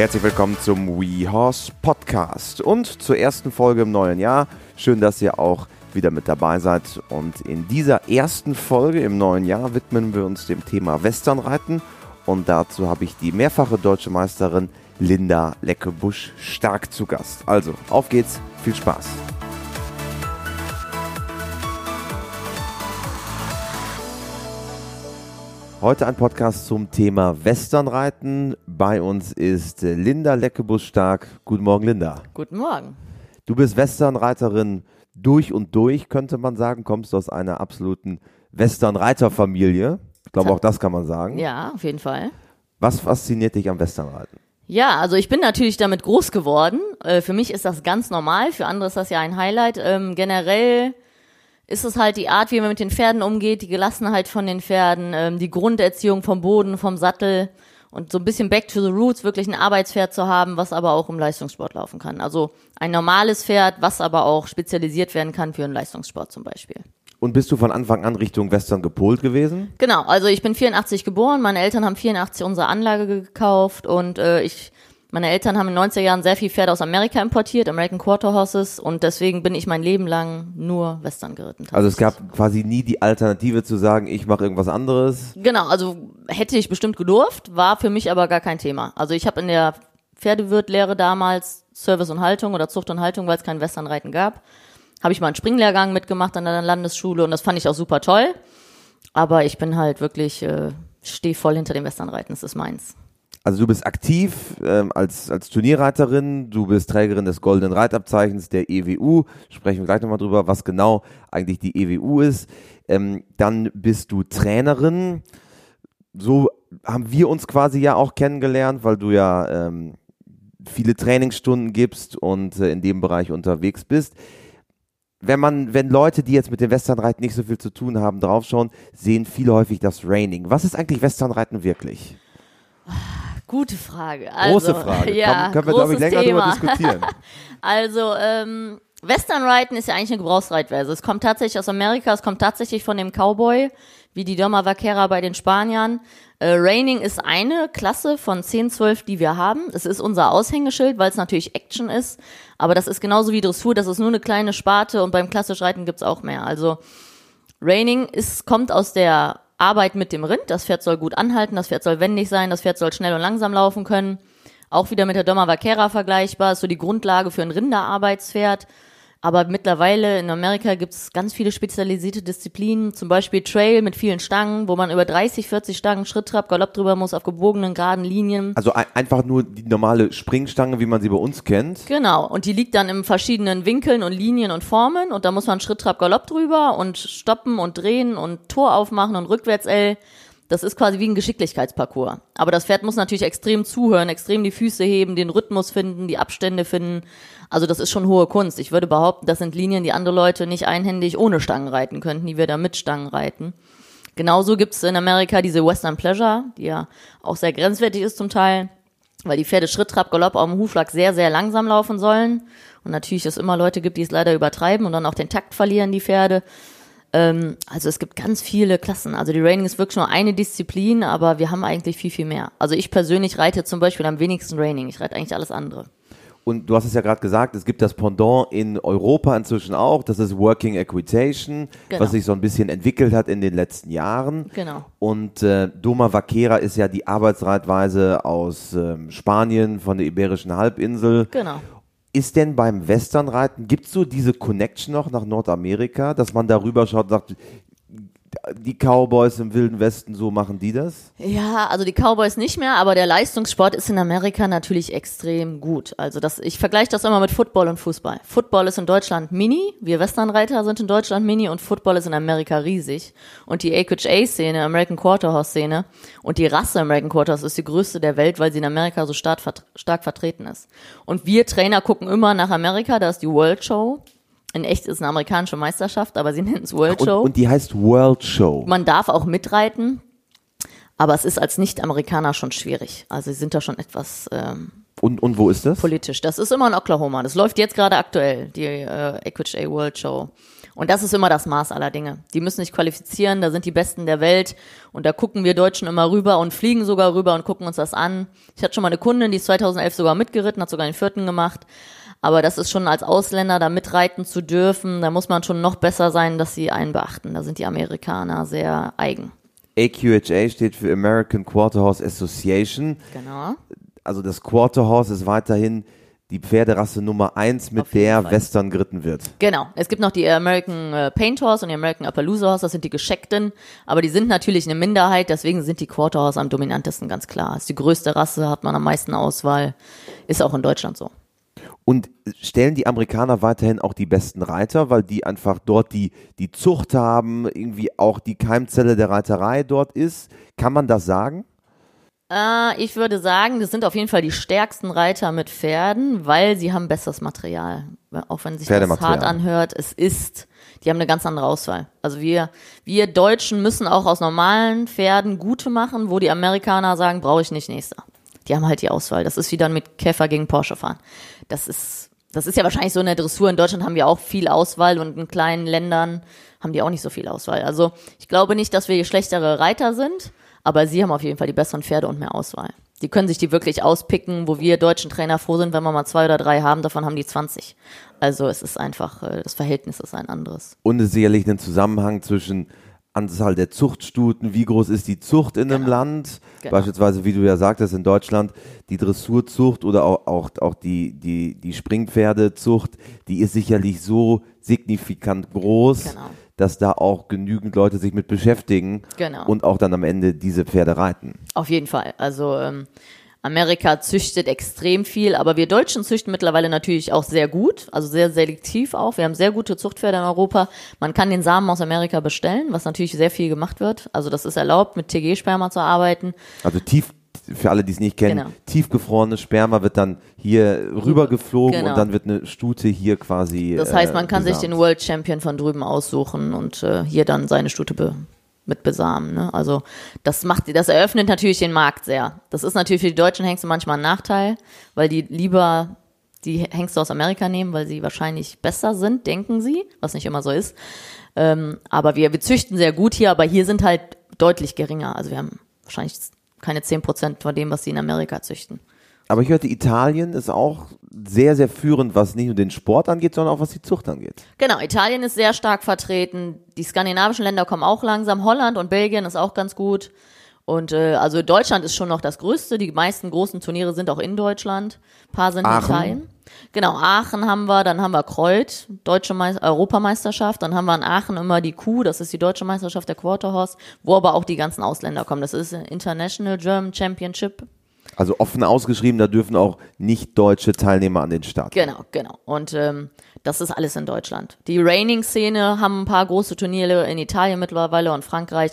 Herzlich willkommen zum WeHorse Podcast und zur ersten Folge im neuen Jahr. Schön, dass ihr auch wieder mit dabei seid. Und in dieser ersten Folge im neuen Jahr widmen wir uns dem Thema Westernreiten. Und dazu habe ich die mehrfache deutsche Meisterin Linda Leckebusch stark zu Gast. Also, auf geht's, viel Spaß. Heute ein Podcast zum Thema Westernreiten. Bei uns ist Linda Leckebusch stark. Guten Morgen, Linda. Guten Morgen. Du bist Westernreiterin durch und durch, könnte man sagen. Kommst aus einer absoluten Westernreiterfamilie. Ich glaube, auch das kann man sagen. Ja, auf jeden Fall. Was fasziniert dich am Westernreiten? Ja, also ich bin natürlich damit groß geworden. Äh, für mich ist das ganz normal, für andere ist das ja ein Highlight. Ähm, generell ist es halt die Art, wie man mit den Pferden umgeht, die Gelassenheit von den Pferden, ähm, die Grunderziehung vom Boden, vom Sattel und so ein bisschen back to the roots, wirklich ein Arbeitspferd zu haben, was aber auch im Leistungssport laufen kann. Also ein normales Pferd, was aber auch spezialisiert werden kann für einen Leistungssport zum Beispiel. Und bist du von Anfang an Richtung Western gepolt gewesen? Genau, also ich bin 84 geboren, meine Eltern haben 84 unsere Anlage gekauft und äh, ich meine Eltern haben in den 90er Jahren sehr viel Pferde aus Amerika importiert, American Quarter Horses, und deswegen bin ich mein Leben lang nur Western geritten. Also es gab quasi nie die Alternative zu sagen, ich mache irgendwas anderes. Genau, also hätte ich bestimmt gedurft, war für mich aber gar kein Thema. Also ich habe in der Pferdewirtlehre damals Service und Haltung oder Zucht und Haltung, weil es kein Westernreiten gab, habe ich mal einen Springlehrgang mitgemacht an der Landesschule und das fand ich auch super toll. Aber ich bin halt wirklich, äh, stehe voll hinter dem Westernreiten, das ist meins. Also du bist aktiv ähm, als, als Turnierreiterin, du bist Trägerin des Goldenen Reitabzeichens der EWU, sprechen wir gleich nochmal drüber, was genau eigentlich die EWU ist. Ähm, dann bist du Trainerin, so haben wir uns quasi ja auch kennengelernt, weil du ja ähm, viele Trainingsstunden gibst und äh, in dem Bereich unterwegs bist. Wenn man, wenn Leute, die jetzt mit dem Westernreiten nicht so viel zu tun haben, draufschauen, sehen viele häufig das Raining. Was ist eigentlich Westernreiten wirklich? Gute Frage. Also, Große Frage. Ja, Komm, können wir, glaube ich, länger Thema. darüber diskutieren. also, ähm, Westernreiten ist ja eigentlich eine Gebrauchsreitweise. Es kommt tatsächlich aus Amerika, es kommt tatsächlich von dem Cowboy, wie die Doma Vaquera bei den Spaniern. Äh, Raining ist eine Klasse von 10, 12, die wir haben. Es ist unser Aushängeschild, weil es natürlich Action ist. Aber das ist genauso wie Dressur, das ist nur eine kleine Sparte und beim klassisch Reiten gibt's auch mehr. Also Raining ist, kommt aus der Arbeit mit dem Rind. Das Pferd soll gut anhalten, das Pferd soll wendig sein, das Pferd soll schnell und langsam laufen können. Auch wieder mit der Doma Vaquera vergleichbar, ist so die Grundlage für ein Rinderarbeitspferd. Aber mittlerweile in Amerika gibt es ganz viele spezialisierte Disziplinen, zum Beispiel Trail mit vielen Stangen, wo man über 30, 40 Stangen Schritt, Trab, Galopp drüber muss auf gebogenen, geraden Linien. Also ein, einfach nur die normale Springstange, wie man sie bei uns kennt. Genau. Und die liegt dann in verschiedenen Winkeln und Linien und Formen und da muss man Schritt, Trab, Galopp drüber und stoppen und drehen und Tor aufmachen und rückwärts L. Das ist quasi wie ein Geschicklichkeitsparcours. Aber das Pferd muss natürlich extrem zuhören, extrem die Füße heben, den Rhythmus finden, die Abstände finden. Also das ist schon hohe Kunst. Ich würde behaupten, das sind Linien, die andere Leute nicht einhändig ohne Stangen reiten könnten, die wir da mit Stangen reiten. Genauso gibt's in Amerika diese Western Pleasure, die ja auch sehr grenzwertig ist zum Teil, weil die Pferde Schritt, Trab, Galopp auf dem Hufschlag sehr, sehr langsam laufen sollen. Und natürlich es immer Leute gibt, die es leider übertreiben und dann auch den Takt verlieren, die Pferde. Ähm, also es gibt ganz viele Klassen. Also die Raining ist wirklich nur eine Disziplin, aber wir haben eigentlich viel, viel mehr. Also ich persönlich reite zum Beispiel am wenigsten Raining. Ich reite eigentlich alles andere. Und du hast es ja gerade gesagt, es gibt das Pendant in Europa inzwischen auch. Das ist Working Equitation, genau. was sich so ein bisschen entwickelt hat in den letzten Jahren. Genau. Und äh, Doma Vaquera ist ja die Arbeitsreitweise aus ähm, Spanien, von der Iberischen Halbinsel. Genau. Ist denn beim Westernreiten, gibt es so diese Connection noch nach Nordamerika, dass man darüber schaut und sagt, die Cowboys im Wilden Westen, so machen die das? Ja, also die Cowboys nicht mehr, aber der Leistungssport ist in Amerika natürlich extrem gut. Also das, ich vergleiche das immer mit Football und Fußball. Football ist in Deutschland mini, wir Westernreiter sind in Deutschland mini und Football ist in Amerika riesig. Und die AQHA-Szene, American Quarterhorse-Szene und die Rasse American Quarterhorse ist die größte der Welt, weil sie in Amerika so stark, stark vertreten ist. Und wir Trainer gucken immer nach Amerika, da ist die World Show in echt ist eine amerikanische Meisterschaft, aber sie nennen es World Show. Und, und, die heißt World Show. Man darf auch mitreiten, aber es ist als Nicht-Amerikaner schon schwierig. Also sie sind da schon etwas ähm, und, und wo ist das? Politisch. Das ist immer in Oklahoma. Das läuft jetzt gerade aktuell, die äh, Equity World Show. Und das ist immer das Maß aller Dinge. Die müssen sich qualifizieren, da sind die Besten der Welt und da gucken wir Deutschen immer rüber und fliegen sogar rüber und gucken uns das an. Ich hatte schon mal eine Kundin, die ist 2011 sogar mitgeritten, hat sogar den vierten gemacht. Aber das ist schon als Ausländer da mitreiten zu dürfen, da muss man schon noch besser sein, dass sie einen beachten. Da sind die Amerikaner sehr eigen. AQHA steht für American Quarter Horse Association. Genau. Also das Quarter Horse ist weiterhin die Pferderasse Nummer eins, mit der Fall. Western geritten wird. Genau. Es gibt noch die American äh, Paint Horse und die American Appaloosa Horse, das sind die gescheckten, aber die sind natürlich eine Minderheit, deswegen sind die Quarter Horse am dominantesten, ganz klar. Ist die größte Rasse, hat man am meisten Auswahl, ist auch in Deutschland so. Und stellen die Amerikaner weiterhin auch die besten Reiter, weil die einfach dort die, die Zucht haben, irgendwie auch die Keimzelle der Reiterei dort ist. Kann man das sagen? Äh, ich würde sagen, das sind auf jeden Fall die stärksten Reiter mit Pferden, weil sie haben besseres Material. Auch wenn sich das hart anhört, es ist, die haben eine ganz andere Auswahl. Also wir, wir Deutschen müssen auch aus normalen Pferden gute machen, wo die Amerikaner sagen, brauche ich nicht nächster. Die haben halt die Auswahl. Das ist wie dann mit Käfer gegen Porsche fahren. Das ist, das ist ja wahrscheinlich so in der Dressur. In Deutschland haben wir auch viel Auswahl und in kleinen Ländern haben die auch nicht so viel Auswahl. Also ich glaube nicht, dass wir schlechtere Reiter sind, aber sie haben auf jeden Fall die besseren Pferde und mehr Auswahl. Die können sich die wirklich auspicken, wo wir deutschen Trainer froh sind, wenn wir mal zwei oder drei haben, davon haben die 20. Also es ist einfach, äh, das Verhältnis ist ein anderes. Und es ist sicherlich ein Zusammenhang zwischen Anzahl der Zuchtstuten, wie groß ist die Zucht in einem Genau. Land, Genau. beispielsweise, wie du ja sagtest, in Deutschland, die Dressurzucht oder auch, auch, auch die, die, die Springpferdezucht, die ist sicherlich so signifikant groß, Genau. dass da auch genügend Leute sich mit beschäftigen Genau. und auch dann am Ende diese Pferde reiten. Auf jeden Fall. Also ähm, Amerika züchtet extrem viel, aber wir Deutschen züchten mittlerweile natürlich auch sehr gut, also sehr selektiv auch. Wir haben sehr gute Zuchtpferde in Europa. Man kann den Samen aus Amerika bestellen, was natürlich sehr viel gemacht wird. Also das ist erlaubt, mit TG-Sperma zu arbeiten. Also tief, für alle, die es nicht kennen, Genau. tiefgefrorenes Sperma wird dann hier rübergeflogen Genau. und dann wird eine Stute hier quasi. Das heißt, man äh, kann sich besamt. den World Champion von drüben aussuchen und äh, hier dann seine Stute be mit besamen. Ne? Also das macht, das eröffnet natürlich den Markt sehr. Das ist natürlich für die deutschen Hengste manchmal ein Nachteil, weil die lieber die Hengste aus Amerika nehmen, weil sie wahrscheinlich besser sind, denken sie, was nicht immer so ist. Ähm, aber wir, wir züchten sehr gut hier, aber hier sind halt deutlich geringer. Also wir haben wahrscheinlich keine 10% von dem, was sie in Amerika züchten. Aber ich hörte, Italien ist auch sehr, sehr führend, was nicht nur den Sport angeht, sondern auch was die Zucht angeht. Genau, Italien ist sehr stark vertreten. Die skandinavischen Länder kommen auch langsam. Holland und Belgien ist auch ganz gut. Und äh, also Deutschland ist schon noch das Größte. Die meisten großen Turniere sind auch in Deutschland. Ein paar sind in Aachen. Italien. Genau, Aachen haben wir, dann haben wir Kreuth, deutsche Meis Europameisterschaft, dann haben wir in Aachen immer die Q, das ist die deutsche Meisterschaft der Quarterhorse, wo aber auch die ganzen Ausländer kommen. Das ist International German Championship Also offen ausgeschrieben, da dürfen auch nicht deutsche Teilnehmer an den Start. Genau, genau. Und ähm, das ist alles in Deutschland. Die Raining-Szene haben ein paar große Turniere in Italien mittlerweile und Frankreich.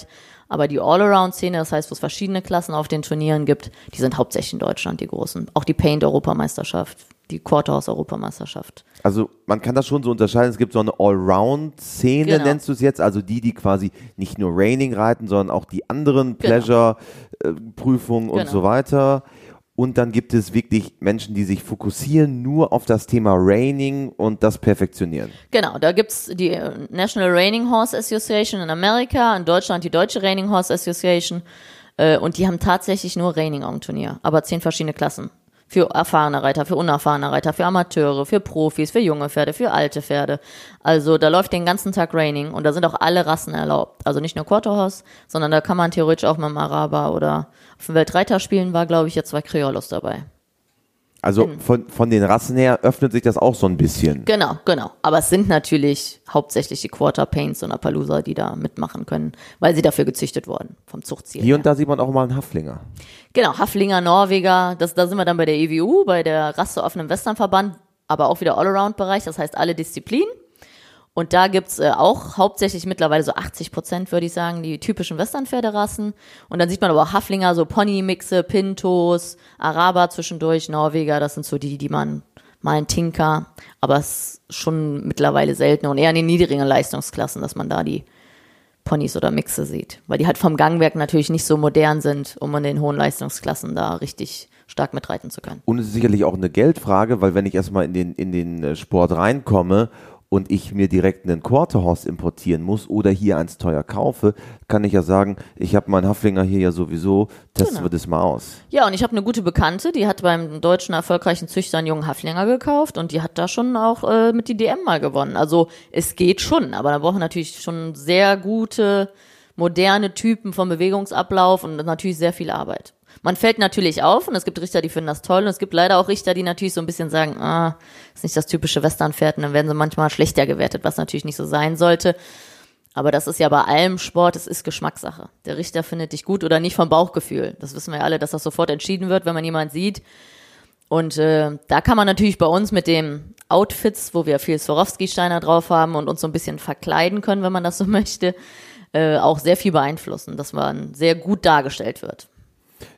Aber die All-Around-Szene, das heißt, wo es verschiedene Klassen auf den Turnieren gibt, die sind hauptsächlich in Deutschland, die großen. Auch die Paint-Europameisterschaft, die Quarterhouse-Europameisterschaft. Also man kann das schon so unterscheiden. Es gibt so eine Allround-Szene, Genau. nennst du es jetzt. Also die, die quasi nicht nur Raining reiten, sondern auch die anderen Genau. Pleasure-Prüfungen und Genau. so weiter. Und dann gibt es wirklich Menschen, die sich fokussieren nur auf das Thema Raining und das perfektionieren. Genau, da gibt's die äh, National Raining Horse Association in Amerika, in Deutschland die Deutsche Raining Horse Association äh, und die haben tatsächlich nur Raining auf dem Turnier, aber zehn verschiedene Klassen. Für erfahrene Reiter, für unerfahrene Reiter, für Amateure, für Profis, für junge Pferde, für alte Pferde. Also da läuft den ganzen Tag Raining und da sind auch alle Rassen erlaubt. Also nicht nur Quarterhorse, sondern da kann man theoretisch auch mit dem Araber oder auf dem Weltreiterspielen war, glaube ich, jetzt zwei Kriolos dabei. Also von, von den Rassen her öffnet sich das auch so ein bisschen. Genau, genau. Aber es sind natürlich hauptsächlich die Quarter Paints und Appaloosa, die da mitmachen können, weil sie dafür gezüchtet wurden, vom Zuchtziel. Hier her. und da sieht man auch mal einen Haflinger. Genau, Haflinger, Norweger, das, da sind wir dann bei der EWU, bei der rasseoffenen Westernverband, aber auch wieder Allround-Bereich, das heißt alle Disziplinen. Und da gibt's äh, auch hauptsächlich mittlerweile so 80 Prozent, würde ich sagen, die typischen Westernpferderassen. Und dann sieht man aber auch Haflinger, so Pony-Mixe, Pintos, Araber zwischendurch, Norweger, das sind so die, die man mal ein Tinker, aber es ist schon mittlerweile seltener und eher in den niedrigen Leistungsklassen, dass man da die Ponys oder Mixe sieht. Weil die halt vom Gangwerk natürlich nicht so modern sind, um in den hohen Leistungsklassen da richtig stark mitreiten zu können. Und es ist sicherlich auch eine Geldfrage, weil wenn ich erstmal in den, in den äh, Sport reinkomme und ich mir direkt einen Quarterhorse importieren muss oder hier eins teuer kaufe, kann ich ja sagen, ich habe meinen Haflinger hier ja sowieso, testen Genau. wir das mal aus. Ja, und ich habe eine gute Bekannte, die hat beim deutschen erfolgreichen Züchter einen jungen Haflinger gekauft und die hat da schon auch äh, mit die DM mal gewonnen. Also es geht schon, aber da brauchen wir natürlich schon sehr gute, moderne Typen vom Bewegungsablauf und natürlich sehr viel Arbeit. Man fällt natürlich auf und es gibt Richter, die finden das toll und es gibt leider auch Richter, die natürlich so ein bisschen sagen, ah, ist nicht das typische Westernpferd und dann werden sie manchmal schlechter gewertet, was natürlich nicht so sein sollte. Aber das ist ja bei allem Sport, es ist Geschmackssache. Der Richter findet dich gut oder nicht vom Bauchgefühl. Das wissen wir alle, dass das sofort entschieden wird, wenn man jemand sieht. Und äh, da kann man natürlich bei uns mit dem Outfits, wo wir viel Swarovski-Steiner drauf haben und uns so ein bisschen verkleiden können, wenn man das so möchte, äh, auch sehr viel beeinflussen, dass man sehr gut dargestellt wird.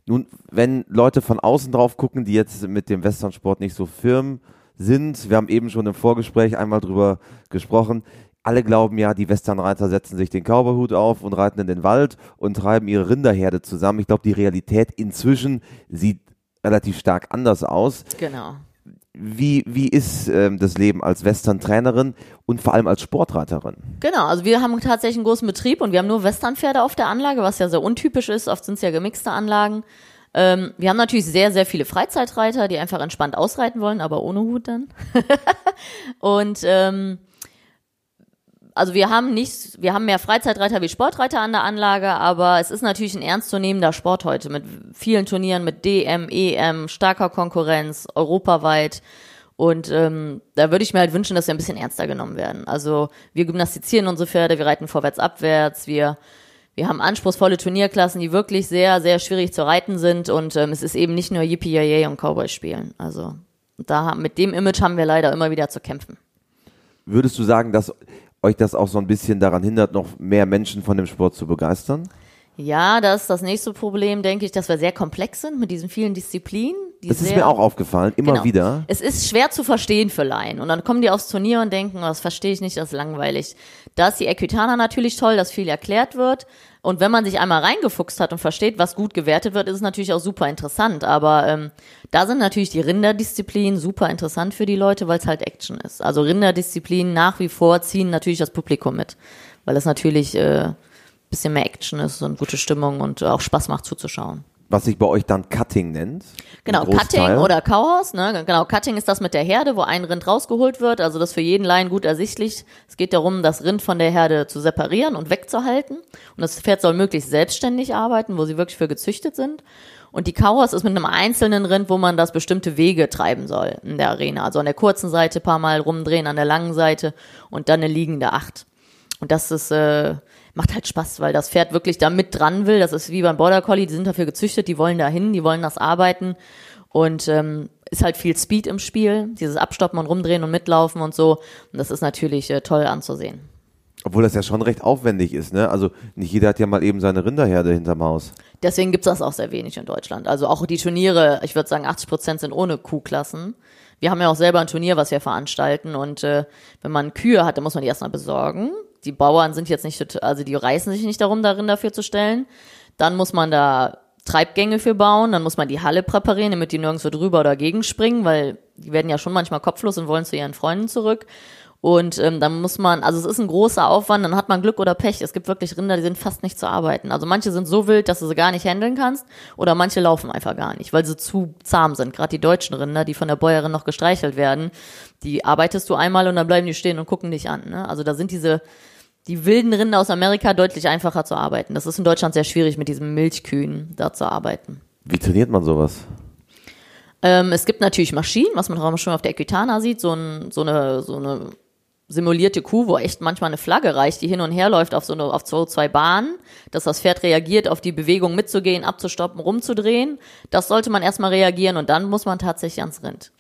Nun, wenn Leute von außen drauf gucken, die jetzt mit dem Westernsport nicht so firm sind, wir haben eben schon im Vorgespräch einmal drüber gesprochen, alle glauben ja, die Westernreiter setzen sich den Cowboyhut auf und reiten in den Wald und treiben ihre Rinderherde zusammen. Ich glaube, die Realität inzwischen sieht relativ stark anders aus. Genau. Wie, wie ist ähm, das Leben als Western-Trainerin und vor allem als Sportreiterin? Genau, also wir haben tatsächlich einen großen Betrieb und wir haben nur Westernpferde auf der Anlage, was ja sehr untypisch ist. Oft sind es ja gemixte Anlagen. Ähm, wir haben natürlich sehr, sehr viele Freizeitreiter, die einfach entspannt ausreiten wollen, aber ohne Hut dann. und ähm, also wir haben nicht, wir haben mehr Freizeitreiter wie Sportreiter an der Anlage, aber es ist natürlich ein ernstzunehmender Sport heute mit vielen Turnieren, mit DM, EM, starker Konkurrenz, europaweit. Und ähm, da würde ich mir halt wünschen, dass wir ein bisschen ernster genommen werden. Also wir gymnastizieren unsere Pferde, wir reiten vorwärts, abwärts, wir wir haben anspruchsvolle Turnierklassen, die wirklich sehr, sehr schwierig zu reiten sind und ähm, es ist eben nicht nur Yippie Yay und Cowboy spielen. Also da mit dem Image haben wir leider immer wieder zu kämpfen. Würdest du sagen, dass euch das auch so ein bisschen daran hindert, noch mehr Menschen von dem Sport zu begeistern? Ja, das ist das nächste Problem, denke ich, dass wir sehr komplex sind mit diesen vielen Disziplinen. Die Das ist mir auch aufgefallen, immer Genau. wieder. Es ist schwer zu verstehen für Laien. Und dann kommen die aufs Turnier und denken, oh, das verstehe ich nicht, das ist langweilig. Da ist die Equitana natürlich toll, dass viel erklärt wird. Und wenn man sich einmal reingefuchst hat und versteht, was gut gewertet wird, ist es natürlich auch super interessant. Aber ähm, da sind natürlich die Rinderdisziplinen super interessant für die Leute, weil es halt Action ist. Also Rinderdisziplinen nach wie vor ziehen natürlich das Publikum mit, weil es natürlich äh, bisschen mehr Action ist und gute Stimmung und auch Spaß macht zuzuschauen. Was sich bei euch dann Cutting nennt. Genau. Cutting oder Chaos, ne? Genau, Cutting ist das mit der Herde, wo ein Rind rausgeholt wird, also das für jeden Laien gut ersichtlich. Es geht darum, das Rind von der Herde zu separieren und wegzuhalten. Und das Pferd soll möglichst selbstständig arbeiten, wo sie wirklich für gezüchtet sind. Und die Chaos ist mit einem einzelnen Rind, wo man das bestimmte Wege treiben soll in der Arena. Also an der kurzen Seite paar Mal rumdrehen, an der langen Seite und dann eine liegende Acht. Und das ist, äh, macht halt Spaß, weil das Pferd wirklich da mit dran will. Das ist wie beim Border Collie, die sind dafür gezüchtet, die wollen da hin, die wollen das arbeiten. Und ähm, ist halt viel Speed im Spiel, dieses Abstoppen und rumdrehen und mitlaufen und so. Und das ist natürlich äh, toll anzusehen. Obwohl das ja schon recht aufwendig ist, ne? Also nicht jeder hat ja mal eben seine Rinderherde hinterm Haus. Deswegen gibt's das auch sehr wenig in Deutschland. Also auch die Turniere, ich würde sagen, 80 Prozent sind ohne Kuhklassen. Wir haben ja auch selber ein Turnier, was wir veranstalten. Und äh, wenn man Kühe hat, dann muss man die erstmal besorgen. Die Bauern sind jetzt nicht, also die reißen sich nicht darum, darin dafür zu stellen. Dann muss man da Treibgänge für bauen, dann muss man die Halle präparieren, damit die nirgendwo drüber oder dagegen springen, weil die werden ja schon manchmal kopflos und wollen zu ihren Freunden zurück. Und ähm, dann muss man, also es ist ein großer Aufwand, dann hat man Glück oder Pech. Es gibt wirklich Rinder, die sind fast nicht zu arbeiten. Also manche sind so wild, dass du sie gar nicht handeln kannst, oder manche laufen einfach gar nicht, weil sie zu zahm sind. Gerade die deutschen Rinder, die von der Bäuerin noch gestreichelt werden, die arbeitest du einmal und dann bleiben die stehen und gucken dich an. Ne? Also da sind diese die wilden Rinder aus Amerika deutlich einfacher zu arbeiten. Das ist in Deutschland sehr schwierig, mit diesen Milchkühen da zu arbeiten. Wie trainiert man sowas? Ähm, es gibt natürlich Maschinen, was man auch schon auf der Equitana sieht, so, ein, so, eine, so eine simulierte Kuh, wo echt manchmal eine Flagge reicht, die hin und her läuft auf so eine, auf so zwei Bahnen, dass das Pferd reagiert, auf die Bewegung mitzugehen, abzustoppen, rumzudrehen. Das sollte man erstmal reagieren und dann muss man tatsächlich ans Rind.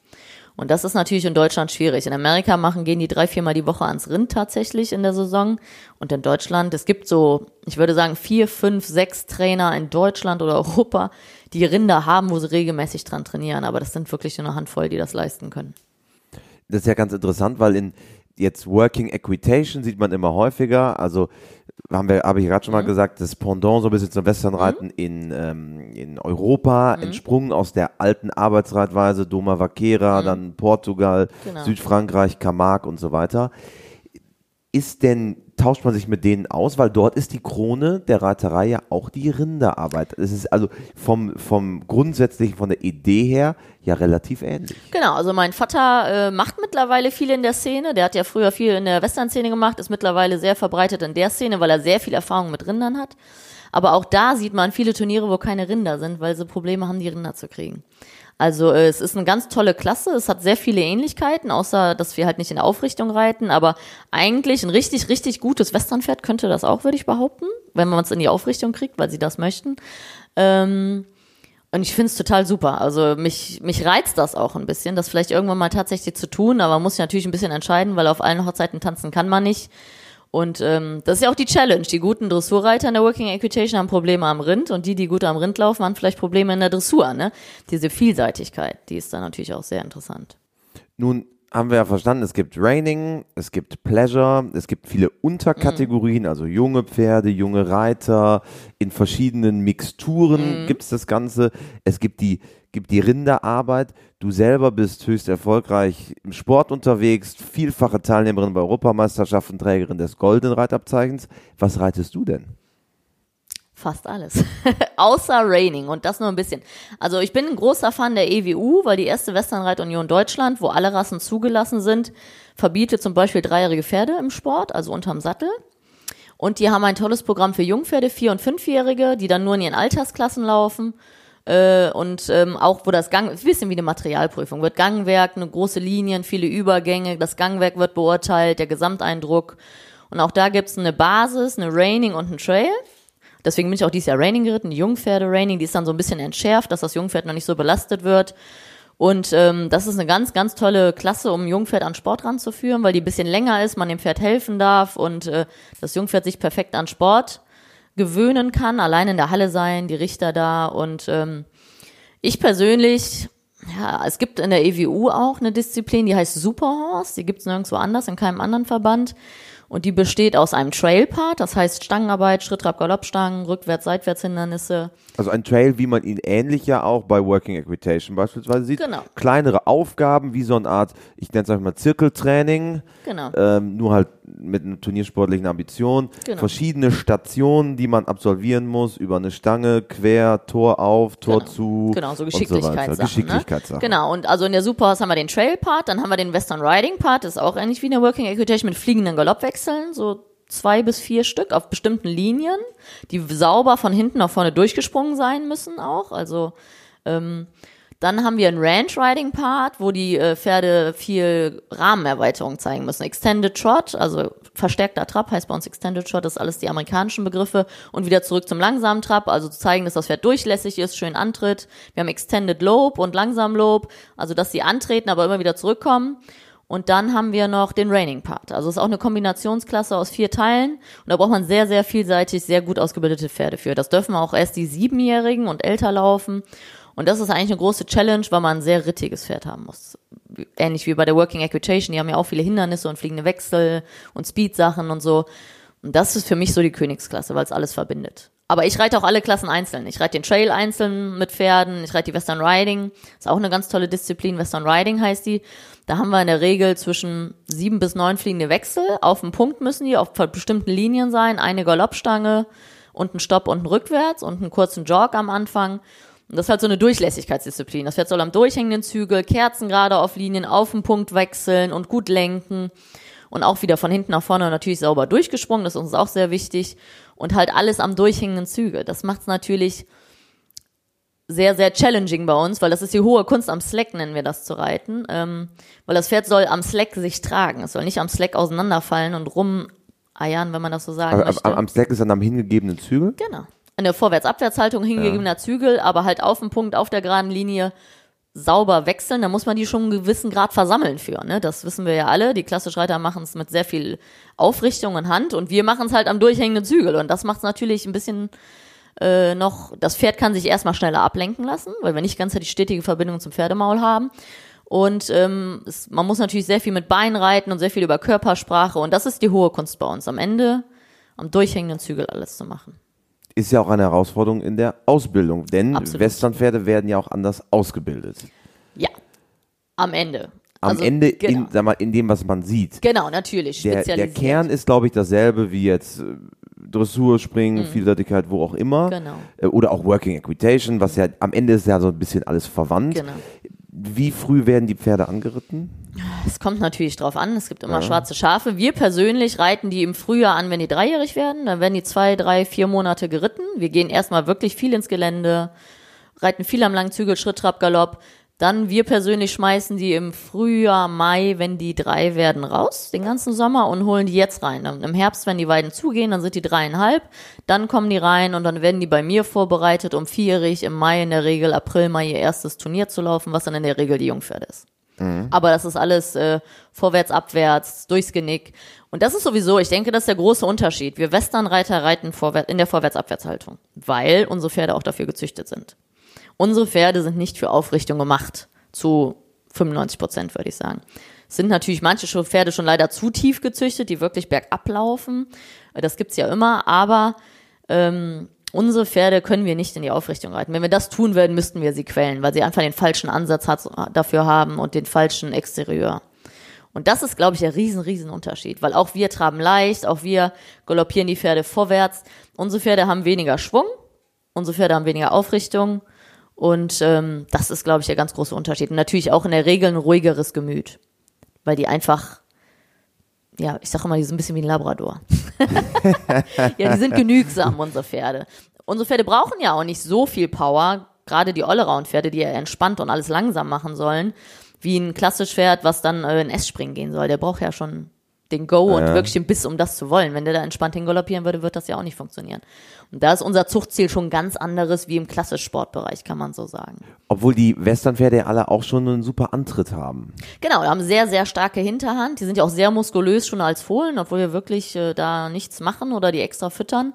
Und das ist natürlich in Deutschland schwierig. In Amerika machen, gehen die drei, viermal die Woche ans Rind tatsächlich in der Saison. Und in Deutschland, es gibt so, ich würde sagen, vier, fünf, sechs Trainer in Deutschland oder Europa, die Rinder haben, wo sie regelmäßig dran trainieren. Aber das sind wirklich nur eine Handvoll, die das leisten können. Das ist ja ganz interessant, weil in jetzt Working Equitation sieht man immer häufiger, also haben wir, habe ich gerade schon mal Mhm. gesagt, das Pendant so ein bisschen zum Westernreiten in, ähm, in Europa, Mhm. entsprungen aus der alten Arbeitsreitweise, Doma Vaquera, dann Portugal, Mhm. Genau. Südfrankreich, Camargue und so weiter. Ist denn, tauscht man sich mit denen aus, weil dort ist die Krone der Reiterei ja auch die Rinderarbeit. Es ist also vom, vom grundsätzlichen, von der Idee her ja relativ ähnlich. Genau, also mein Vater äh, macht mittlerweile viel in der Szene. Der hat ja früher viel in der Western-Szene gemacht, ist mittlerweile sehr verbreitet in der Szene, weil er sehr viel Erfahrung mit Rindern hat. Aber auch da sieht man viele Turniere, wo keine Rinder sind, weil sie Probleme haben, die Rinder zu kriegen. Also äh, es ist eine ganz tolle Klasse. Es hat sehr viele Ähnlichkeiten, außer dass wir halt nicht in Aufrichtung reiten. Aber eigentlich ein richtig, richtig gutes Westernpferd könnte das auch, würde ich behaupten, wenn man es in die Aufrichtung kriegt, weil sie das möchten. Ähm, und ich finde es total super. Also mich, mich reizt das auch ein bisschen, das vielleicht irgendwann mal tatsächlich zu tun, aber man muss sich natürlich ein bisschen entscheiden, weil auf allen Hochzeiten tanzen kann man nicht. Und ähm, das ist ja auch die Challenge. Die guten Dressurreiter in der Working Equitation haben Probleme am Rind und die, die gut am Rind laufen, haben vielleicht Probleme in der Dressur. Ne? Diese Vielseitigkeit, die ist dann natürlich auch sehr interessant. Nun haben wir ja verstanden, es gibt Raining, es gibt Pleasure, es gibt viele Unterkategorien, also junge Pferde, junge Reiter, in verschiedenen Mixturen gibt es das Ganze. Es gibt die, gibt die Rinderarbeit. Du selber bist höchst erfolgreich im Sport unterwegs, vielfache Teilnehmerin bei Europameisterschaften, Trägerin des Goldenen Reitabzeichens. Was reitest du denn? Fast alles. Außer Raining und das nur ein bisschen. Also ich bin ein großer Fan der EWU, weil die erste Westernreitunion Deutschland, wo alle Rassen zugelassen sind, verbietet zum Beispiel dreijährige Pferde im Sport, also unterm Sattel. Und die haben ein tolles Programm für Jungpferde, Vier- und Fünfjährige, die dann nur in ihren Altersklassen laufen. Äh, und ähm, auch, wo das Gang, ein bisschen wie eine Materialprüfung, wird Gangwerk, eine große Linien, viele Übergänge, das Gangwerk wird beurteilt, der Gesamteindruck. Und auch da gibt's eine Basis, eine Raining und ein Trail. Deswegen bin ich auch dieses Jahr Raining geritten, die Jungpferde-Raining, die ist dann so ein bisschen entschärft, dass das Jungpferd noch nicht so belastet wird. Und ähm, das ist eine ganz, ganz tolle Klasse, um ein Jungpferd an Sport ranzuführen, weil die bisschen länger ist, man dem Pferd helfen darf und äh, das Jungpferd sich perfekt an Sport gewöhnen kann, allein in der Halle sein, die Richter da. Und ähm, ich persönlich, ja, es gibt in der EWU auch eine Disziplin, die heißt Superhorse, die gibt's nirgendwo anders, in keinem anderen Verband. Und die besteht aus einem Trail-Part, das heißt Stangenarbeit, Schritt, Trab, Galoppstangen, Rückwärts-, Seitwärtshindernisse. Also ein Trail, wie man ihn ähnlich ja auch bei Working Equitation beispielsweise sieht. Genau. Kleinere Aufgaben, wie so eine Art, ich nenne es einfach mal Zirkeltraining, Genau. ähm, nur halt mit einer turniersportlichen Ambition. Genau. Verschiedene Stationen, die man absolvieren muss, über eine Stange, quer, Tor auf, Tor Genau. zu. Genau, so und weiter. Geschicklichkeitssachen. Geschicklichkeitssachen. Ne? Genau, und also in der Superhorse haben wir den Trail Part, dann haben wir den Western Riding Part, das ist auch ähnlich wie in der Working Equitation mit fliegenden Galoppwechseln, so zwei bis vier Stück auf bestimmten Linien, die sauber von hinten nach vorne durchgesprungen sein müssen auch. Also ähm, dann haben wir einen Ranch Riding Part, wo die äh, Pferde viel Rahmenerweiterung zeigen müssen. Extended Trot, also verstärkter Trab heißt bei uns Extended Trot, das ist alles die amerikanischen Begriffe. Und wieder zurück zum langsamen Trab, also zu zeigen, dass das Pferd durchlässig ist, schön antritt. Wir haben Extended Lope und langsam Lope, also dass sie antreten, aber immer wieder zurückkommen. Und dann haben wir noch den Raining Part. Also es ist auch eine Kombinationsklasse aus vier Teilen. Und da braucht man sehr, sehr vielseitig, sehr gut ausgebildete Pferde für. Das dürfen auch erst die Siebenjährigen und älter laufen. Und das ist eigentlich eine große Challenge, weil man ein sehr rittiges Pferd haben muss. Ähnlich wie bei der Working Equitation, die haben ja auch viele Hindernisse und fliegende Wechsel und Speed-Sachen und so. Und das ist für mich so die Königsklasse, weil es alles verbindet. Aber ich reite auch alle Klassen einzeln. Ich reite den Trail einzeln mit Pferden, ich reite die Western Riding. Ist auch eine ganz tolle Disziplin. Western Riding heißt die. Da haben wir in der Regel zwischen sieben bis neun fliegende Wechsel. Auf dem Punkt müssen die auf bestimmten Linien sein. Eine Galoppstange und ein Stopp und ein Rückwärts und einen kurzen Jog am Anfang. Und das ist halt so eine Durchlässigkeitsdisziplin. Das Pferd soll am durchhängenden Zügel, Kerzen gerade auf Linien, auf den Punkt wechseln und gut lenken. Und auch wieder von hinten nach vorne natürlich sauber durchgesprungen. Das ist uns auch sehr wichtig. Und halt alles am durchhängenden Zügel. Das macht es natürlich sehr, sehr challenging bei uns, weil das ist die hohe Kunst am Slack, nennen wir das zu reiten. Ähm, weil das Pferd soll am Slack sich tragen. Es soll nicht am Slack auseinanderfallen und rumeiern, wenn man das so sagen Aber möchte. am, am Slack ist dann am hingegebenen Zügel. Genau. In der Vorwärts-Abwärtshaltung hingegebener Zügel, aber halt auf dem Punkt, auf der geraden Linie sauber wechseln, da muss man die schon einen gewissen Grad versammeln für. Ne? Das wissen wir ja alle. Die Klassischreiter machen es mit sehr viel Aufrichtung und Hand und wir machen es halt am durchhängenden Zügel. Und das macht es natürlich ein bisschen äh, noch, das Pferd kann sich erstmal schneller ablenken lassen, weil wir nicht ganz die stetige Verbindung zum Pferdemaul haben. Und ähm, es, man muss natürlich sehr viel mit Bein reiten und sehr viel über Körpersprache. Und das ist die hohe Kunst bei uns. Am Ende am durchhängenden Zügel alles zu machen. Ist ja auch eine Herausforderung in der Ausbildung, denn Absolut. Westernpferde werden ja auch anders ausgebildet. Ja, am Ende. Am Also, Ende, genau. in, sag mal, in dem, was man sieht. Genau, natürlich. Der, der. Kern ist, glaube ich, dasselbe wie jetzt äh, Dressur, Springen, Vielseitigkeit, wo auch immer. Mhm. Genau. Äh, Oder auch Working Equitation, was ja am Ende ist ja so ein bisschen alles verwandt. Genau. Wie früh werden die Pferde angeritten? Es kommt natürlich drauf an. Es gibt immer schwarze Schafe. Wir persönlich reiten die im Frühjahr an, wenn die dreijährig werden. Dann werden die zwei, drei, vier Monate geritten. Wir gehen erstmal wirklich viel ins Gelände, reiten viel am langen Zügel, Schritt, Trab, Galopp. Dann wir persönlich schmeißen die im Frühjahr, Mai, wenn die drei werden, raus, den ganzen Sommer und holen die jetzt rein. Dann Im Herbst, wenn die Weiden zugehen, dann sind die dreieinhalb. Dann kommen die rein und dann werden die bei mir vorbereitet, um vierjährig im Mai in der Regel, April, Mai ihr erstes Turnier zu laufen, was dann in der Regel die Jungpferde ist. Aber das ist alles äh, vorwärts, abwärts, durchs Genick. Und das ist sowieso, ich denke, das ist der große Unterschied. Wir Westernreiter reiten vorwärts, in der Vorwärts-Abwärtshaltung, weil unsere Pferde auch dafür gezüchtet sind. Unsere Pferde sind nicht für Aufrichtung gemacht. Zu 95 Prozent, würde ich sagen. Es sind natürlich manche Pferde schon leider zu tief gezüchtet, die wirklich bergab laufen. Das gibt's ja immer, aber ähm, unsere Pferde können wir nicht in die Aufrichtung reiten. Wenn wir das tun würden, müssten wir sie quälen, weil sie einfach den falschen Ansatz hat, dafür haben und den falschen Exterieur. Und das ist, glaube ich, der riesen, riesen Unterschied, weil auch wir traben leicht, auch wir galoppieren die Pferde vorwärts. Unsere Pferde haben weniger Schwung, unsere Pferde haben weniger Aufrichtung und ähm, das ist, glaube ich, der ganz große Unterschied. Und natürlich auch in der Regel ein ruhigeres Gemüt, weil die einfach, ja, ich sage immer, die sind ein bisschen wie ein Labrador. ja, die sind genügsam, unsere Pferde. Unsere Pferde brauchen ja auch nicht so viel Power, gerade die Allround-Pferde, die ja entspannt und alles langsam machen sollen, wie ein klassisch Pferd, was dann äh, in S-Springen gehen soll. Der braucht ja schon den Go und Ja. wirklich den Biss, um das zu wollen. Wenn der da entspannt hingaloppieren würde, wird das ja auch nicht funktionieren. Und da ist unser Zuchtziel schon ganz anderes wie im klassisch Sportbereich, kann man so sagen. Obwohl die Westernpferde ja alle auch schon einen super Antritt haben. Genau, wir haben sehr, sehr starke Hinterhand. Die sind ja auch sehr muskulös schon als Fohlen, obwohl wir wirklich äh, da nichts machen oder die extra füttern.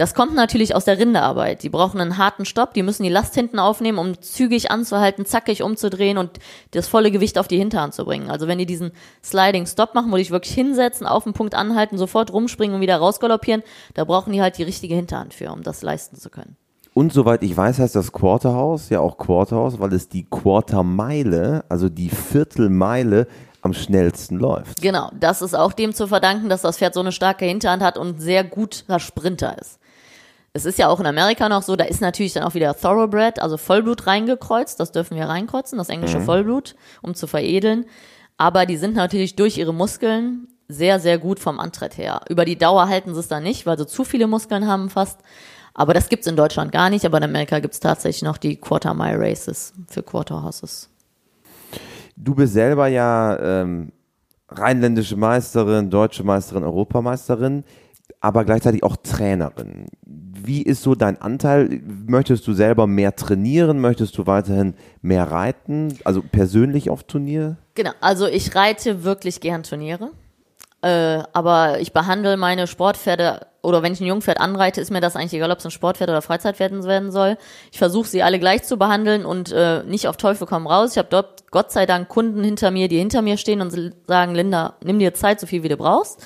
Das kommt natürlich aus der Rinderarbeit. Die brauchen einen harten Stopp, die müssen die Last hinten aufnehmen, um zügig anzuhalten, zackig umzudrehen und das volle Gewicht auf die Hinterhand zu bringen. Also wenn die diesen Sliding Stop machen, wo die sich wirklich hinsetzen, auf den Punkt anhalten, sofort rumspringen und wieder rausgaloppieren, da brauchen die halt die richtige Hinterhand für, um das leisten zu können. Und soweit ich weiß, heißt das Quarterhouse ja auch Quarterhouse, weil es die Quartermeile, also die Viertelmeile am schnellsten läuft. Genau, das ist auch dem zu verdanken, dass das Pferd so eine starke Hinterhand hat und ein sehr guter Sprinter ist. Es ist ja auch in Amerika noch so, da ist natürlich dann auch wieder Thoroughbred, also Vollblut reingekreuzt, das dürfen wir reinkreuzen, das englische Vollblut, um zu veredeln. Aber die sind natürlich durch ihre Muskeln sehr, sehr gut vom Antritt her. Über die Dauer halten sie es dann nicht, weil sie zu viele Muskeln haben fast. Aber das gibt's in Deutschland gar nicht, aber in Amerika gibt's tatsächlich noch die Quarter Mile Races für Quarter Horses. Du bist selber ja ähm, rheinländische Meisterin, deutsche Meisterin, Europameisterin, aber gleichzeitig auch Trainerin. Wie ist so dein Anteil? Möchtest du selber mehr trainieren? Möchtest du weiterhin mehr reiten? Also persönlich auf Turnier? Genau, also ich reite wirklich gern Turniere. Äh, aber ich behandle meine Sportpferde, oder wenn ich ein Jungpferd anreite, ist mir das eigentlich egal, ob es ein Sportpferd oder Freizeitpferd werden soll. Ich versuche sie alle gleich zu behandeln und äh, nicht auf Teufel komm raus. Ich habe dort Gott sei Dank Kunden hinter mir, die hinter mir stehen und sagen, Linda, nimm dir Zeit, so viel wie du brauchst.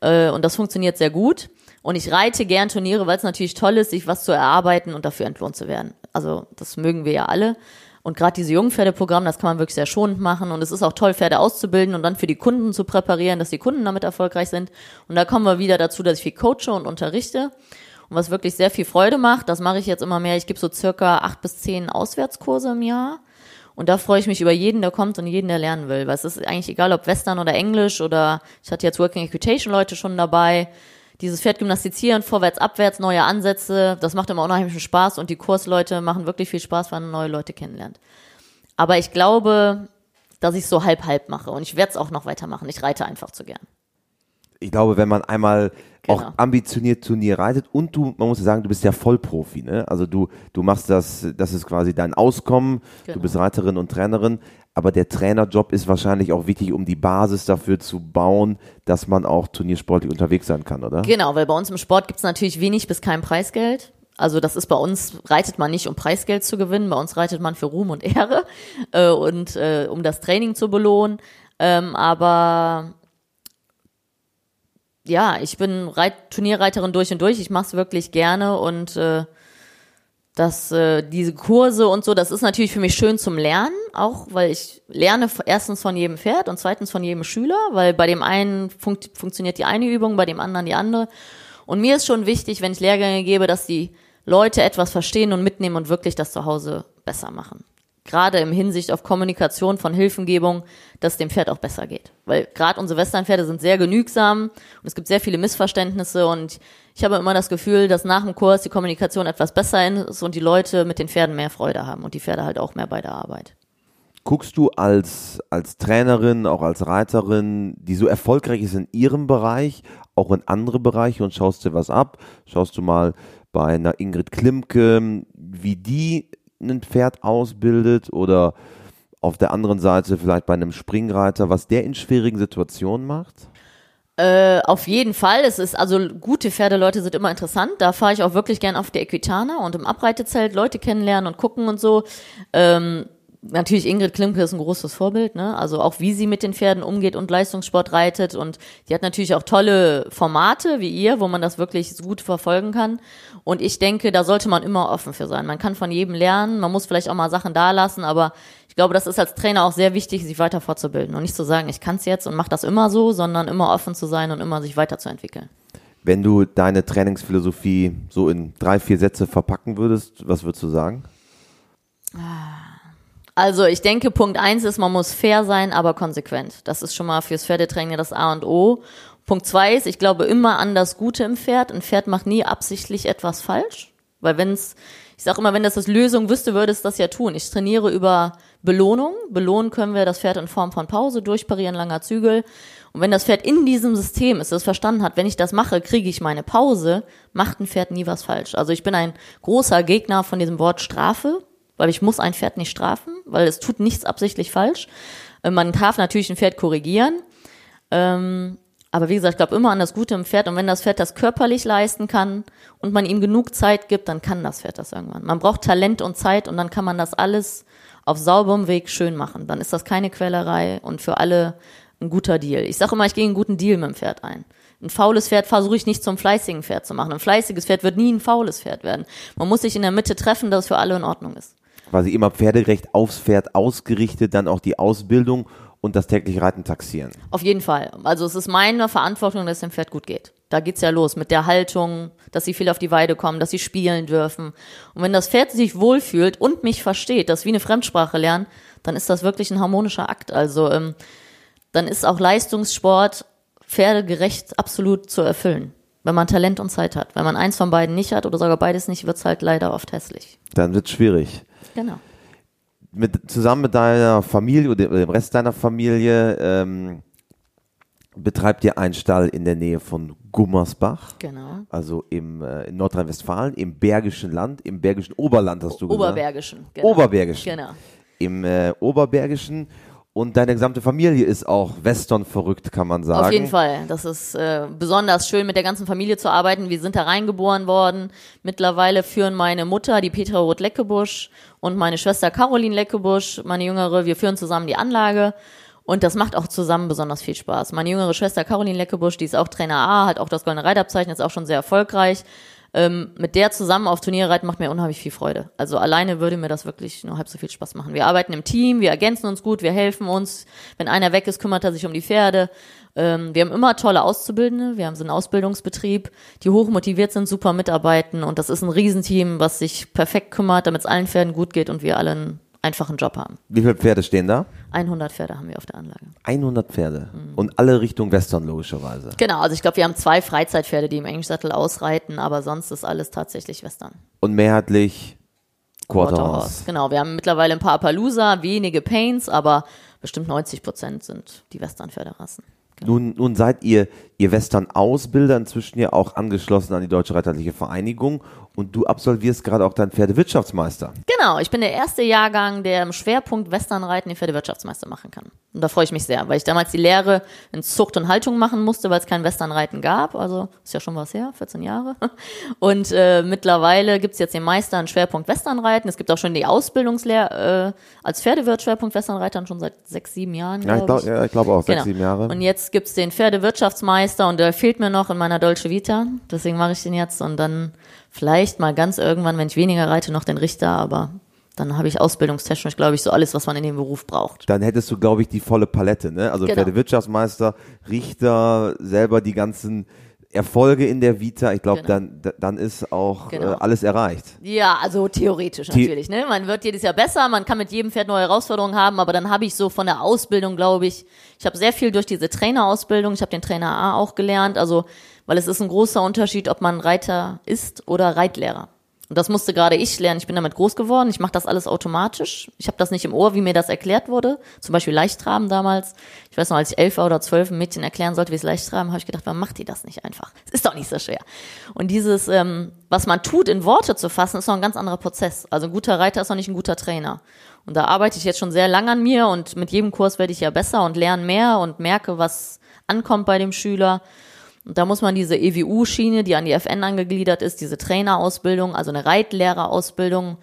Äh, und das funktioniert sehr gut. Und ich reite gern Turniere, weil es natürlich toll ist, sich was zu erarbeiten und dafür entlohnt zu werden. Also das mögen wir ja alle. Und gerade diese Jungpferdeprogramme, das kann man wirklich sehr schonend machen. Und es ist auch toll, Pferde auszubilden und dann für die Kunden zu präparieren, dass die Kunden damit erfolgreich sind. Und da kommen wir wieder dazu, dass ich viel coache und unterrichte. Und was wirklich sehr viel Freude macht, das mache ich jetzt immer mehr. Ich gebe so circa acht bis zehn Auswärtskurse im Jahr. Und da freue ich mich über jeden, der kommt und jeden, der lernen will. Weil es ist eigentlich egal, ob Western oder Englisch oder ich hatte jetzt Working Equitation Leute schon dabei. Dieses Pferd gymnastizieren, vorwärts, abwärts, neue Ansätze, das macht immer unheimlichen Spaß und die Kursleute machen wirklich viel Spaß, weil man neue Leute kennenlernt. Aber ich glaube, dass ich so halb halb mache und ich werde es auch noch weitermachen. Ich reite einfach zu gern. Ich glaube, wenn man einmal Genau. auch ambitioniert Turnier reitet und du, man muss ja sagen, du bist ja Vollprofi, ne? Also du, du machst das, das ist quasi dein Auskommen, du Genau. bist Reiterin und Trainerin, aber der Trainerjob ist wahrscheinlich auch wichtig, um die Basis dafür zu bauen, dass man auch turniersportlich unterwegs sein kann, oder? Genau, weil bei uns im Sport gibt's natürlich wenig bis kein Preisgeld. Also das ist bei uns, reitet man nicht, um Preisgeld zu gewinnen, bei uns reitet man für Ruhm und Ehre äh, und äh, um das Training zu belohnen. Ähm, aber ja, ich bin Reit Turnierreiterin durch und durch. Ich mache es wirklich gerne und äh, dass äh, diese Kurse und so, das ist natürlich für mich schön zum Lernen, auch weil ich lerne erstens von jedem Pferd und zweitens von jedem Schüler, weil bei dem einen funkt, funktioniert die eine Übung, bei dem anderen die andere. Und mir ist schon wichtig, wenn ich Lehrgänge gebe, dass die Leute etwas verstehen und mitnehmen und wirklich das zu Hause besser machen gerade im Hinsicht auf Kommunikation von Hilfengebung, dass dem Pferd auch besser geht. Weil gerade unsere Westernpferde sind sehr genügsam und es gibt sehr viele Missverständnisse und ich habe immer das Gefühl, dass nach dem Kurs die Kommunikation etwas besser ist und die Leute mit den Pferden mehr Freude haben und die Pferde halt auch mehr bei der Arbeit. Guckst du als, als Trainerin, auch als Reiterin, die so erfolgreich ist in ihrem Bereich, auch in andere Bereiche und schaust dir was ab? Schaust du mal bei einer Ingrid Klimke, wie die ein Pferd ausbildet oder auf der anderen Seite vielleicht bei einem Springreiter, was der in schwierigen Situationen macht? Äh, auf jeden Fall. Es ist also gute Pferdeleute sind immer interessant. Da fahre ich auch wirklich gern auf der Equitana und im Abreitezelt Leute kennenlernen und gucken und so. Ähm, natürlich Ingrid Klimke ist ein großes Vorbild, ne? Also auch wie sie mit den Pferden umgeht und Leistungssport reitet und die hat natürlich auch tolle Formate wie ihr, wo man das wirklich gut verfolgen kann. Und ich denke, da sollte man immer offen für sein. Man kann von jedem lernen, man muss vielleicht auch mal Sachen da lassen, aber ich glaube, das ist als Trainer auch sehr wichtig, sich weiter fortzubilden und nicht zu sagen, ich kann es jetzt und mache das immer so, sondern immer offen zu sein und immer sich weiterzuentwickeln. Wenn du deine Trainingsphilosophie so in drei, vier Sätze verpacken würdest, was würdest du sagen? Ah also ich denke, Punkt eins ist, man muss fair sein, aber konsequent. Das ist schon mal fürs Pferdetraining das A und O. Punkt zwei ist, ich glaube immer an das Gute im Pferd. Ein Pferd macht nie absichtlich etwas falsch. Weil wenn's, ich sage immer, wenn das das Lösung wüsste, würde es das ja tun. Ich trainiere über Belohnung. Belohnen können wir das Pferd in Form von Pause, durchparieren, langer Zügel. Und wenn das Pferd in diesem System ist, das verstanden hat, wenn ich das mache, kriege ich meine Pause, macht ein Pferd nie was falsch. Also ich bin ein großer Gegner von diesem Wort Strafe weil ich muss ein Pferd nicht strafen, weil es tut nichts absichtlich falsch. Äh, man darf natürlich ein Pferd korrigieren. Ähm, aber wie gesagt, ich glaube immer an das Gute im Pferd. Und wenn das Pferd das körperlich leisten kann und man ihm genug Zeit gibt, dann kann das Pferd das irgendwann. Man braucht Talent und Zeit und dann kann man das alles auf sauberem Weg schön machen. Dann ist das keine Quälerei und für alle ein guter Deal. Ich sage immer, ich gehe einen guten Deal mit dem Pferd ein. Ein faules Pferd versuche ich nicht zum fleißigen Pferd zu machen. Ein fleißiges Pferd wird nie ein faules Pferd werden. Man muss sich in der Mitte treffen, dass es für alle in Ordnung ist quasi immer pferdegerecht aufs Pferd ausgerichtet, dann auch die Ausbildung und das tägliche Reiten taxieren. Auf jeden Fall. Also es ist meine Verantwortung, dass es dem Pferd gut geht. Da geht's ja los mit der Haltung, dass sie viel auf die Weide kommen, dass sie spielen dürfen. Und wenn das Pferd sich wohlfühlt und mich versteht, das wie eine Fremdsprache lernen, dann ist das wirklich ein harmonischer Akt. Also ähm, dann ist auch Leistungssport pferdegerecht absolut zu erfüllen. Wenn man Talent und Zeit hat. Wenn man eins von beiden nicht hat oder sogar beides nicht, wird's halt leider oft hässlich. Dann wird's schwierig. Genau. Mit, zusammen mit deiner Familie oder dem Rest deiner Familie ähm, betreibt ihr einen Stall in der Nähe von Gummersbach. Genau. Also im, äh, in Nordrhein-Westfalen, im Bergischen Land, im Bergischen Oberland hast du gesagt. Oberbergischen. Genau. Oberbergischen. Genau. Im äh, Oberbergischen und deine gesamte Familie ist auch Western verrückt, kann man sagen. Auf jeden Fall. Das ist äh, besonders schön, mit der ganzen Familie zu arbeiten. Wir sind da reingeboren worden. Mittlerweile führen meine Mutter, die Petra Roth-Leckebusch, und meine Schwester Caroline Leckebusch, meine Jüngere, wir führen zusammen die Anlage. Und das macht auch zusammen besonders viel Spaß. Meine jüngere Schwester Caroline Leckebusch, die ist auch Trainer A, hat auch das Goldene Reitabzeichen, ist auch schon sehr erfolgreich ähm, mit der zusammen auf Turniere reiten macht mir unheimlich viel Freude. Also alleine würde mir das wirklich nur halb so viel Spaß machen. Wir arbeiten im Team, wir ergänzen uns gut, wir helfen uns. Wenn einer weg ist, kümmert er sich um die Pferde. Ähm, wir haben immer tolle Auszubildende, wir haben so einen Ausbildungsbetrieb, die hochmotiviert sind, super mitarbeiten und das ist ein Riesenteam, was sich perfekt kümmert, damit es allen Pferden gut geht und wir alle einen Job haben. Wie viele Pferde stehen da? 100 Pferde haben wir auf der Anlage. 100 Pferde. Mhm. Und alle Richtung Western logischerweise. Genau, also ich glaube, wir haben zwei Freizeitpferde, die im Englischsattel ausreiten, aber sonst ist alles tatsächlich Western. Und mehrheitlich Quarterhorse. Genau, wir haben mittlerweile ein paar Appaloosa, wenige Paints, aber bestimmt 90 Prozent sind die Western-Pferderassen. Genau. Nun, nun seid ihr, ihr Western-Ausbilder inzwischen ja auch angeschlossen an die Deutsche Reiterliche Vereinigung und du absolvierst gerade auch deinen Pferdewirtschaftsmeister. Genau, ich bin der erste Jahrgang, der im Schwerpunkt Westernreiten den Pferdewirtschaftsmeister machen kann. Und da freue ich mich sehr, weil ich damals die Lehre in Zucht und Haltung machen musste, weil es kein Westernreiten gab. Also ist ja schon was her, 14 Jahre. Und äh, mittlerweile gibt's jetzt den Meister einen Schwerpunkt Westernreiten. Es gibt auch schon die Ausbildungslehre äh, als Pferdewirt Schwerpunkt Westernreitern schon seit sechs, sieben Jahren. Ja, ich glaube ja, ich glaub auch, sechs, Genau. sieben Jahre. Und jetzt gibt's den Pferdewirtschaftsmeister und der fehlt mir noch in meiner Dolce Vita. Deswegen mache ich den jetzt und dann vielleicht mal ganz irgendwann, wenn ich weniger reite, noch den Richter, aber dann habe ich ausbildungstechnisch, glaube ich, so alles, was man in dem Beruf braucht. Dann hättest du, glaube ich, die volle Palette, ne? Also Genau. Pferdewirtschaftsmeister, Richter, selber die ganzen Erfolge in der Vita. Ich glaube, Genau. dann, dann ist auch Genau. äh, alles erreicht. Ja, also theoretisch The- natürlich. Ne? Man wird jedes Jahr besser, man kann mit jedem Pferd neue Herausforderungen haben, aber dann habe ich so von der Ausbildung, glaube ich, ich habe sehr viel durch diese Trainerausbildung, ich habe den Trainer A auch gelernt, also weil es ist ein großer Unterschied, ob man Reiter ist oder Reitlehrer. Und das musste gerade ich lernen. Ich bin damit groß geworden. Ich mache das alles automatisch. Ich habe das nicht im Ohr, wie mir das erklärt wurde. Zum Beispiel Leichttraben damals. Ich weiß noch, als ich elf war oder zwölf ein Mädchen erklären sollte, wie es Leichttraben, habe ich gedacht, warum macht die das nicht einfach? Es ist doch nicht so schwer. Und dieses, ähm, was man tut, in Worte zu fassen, ist noch ein ganz anderer Prozess. Also ein guter Reiter ist noch nicht ein guter Trainer. Und da arbeite ich jetzt schon sehr lang an mir und mit jedem Kurs werde ich ja besser und lerne mehr und merke, was ankommt bei dem Schüler. Und da muss man diese EWU-Schiene, die an die FN angegliedert ist, diese Trainerausbildung, also eine Reitlehrerausbildung,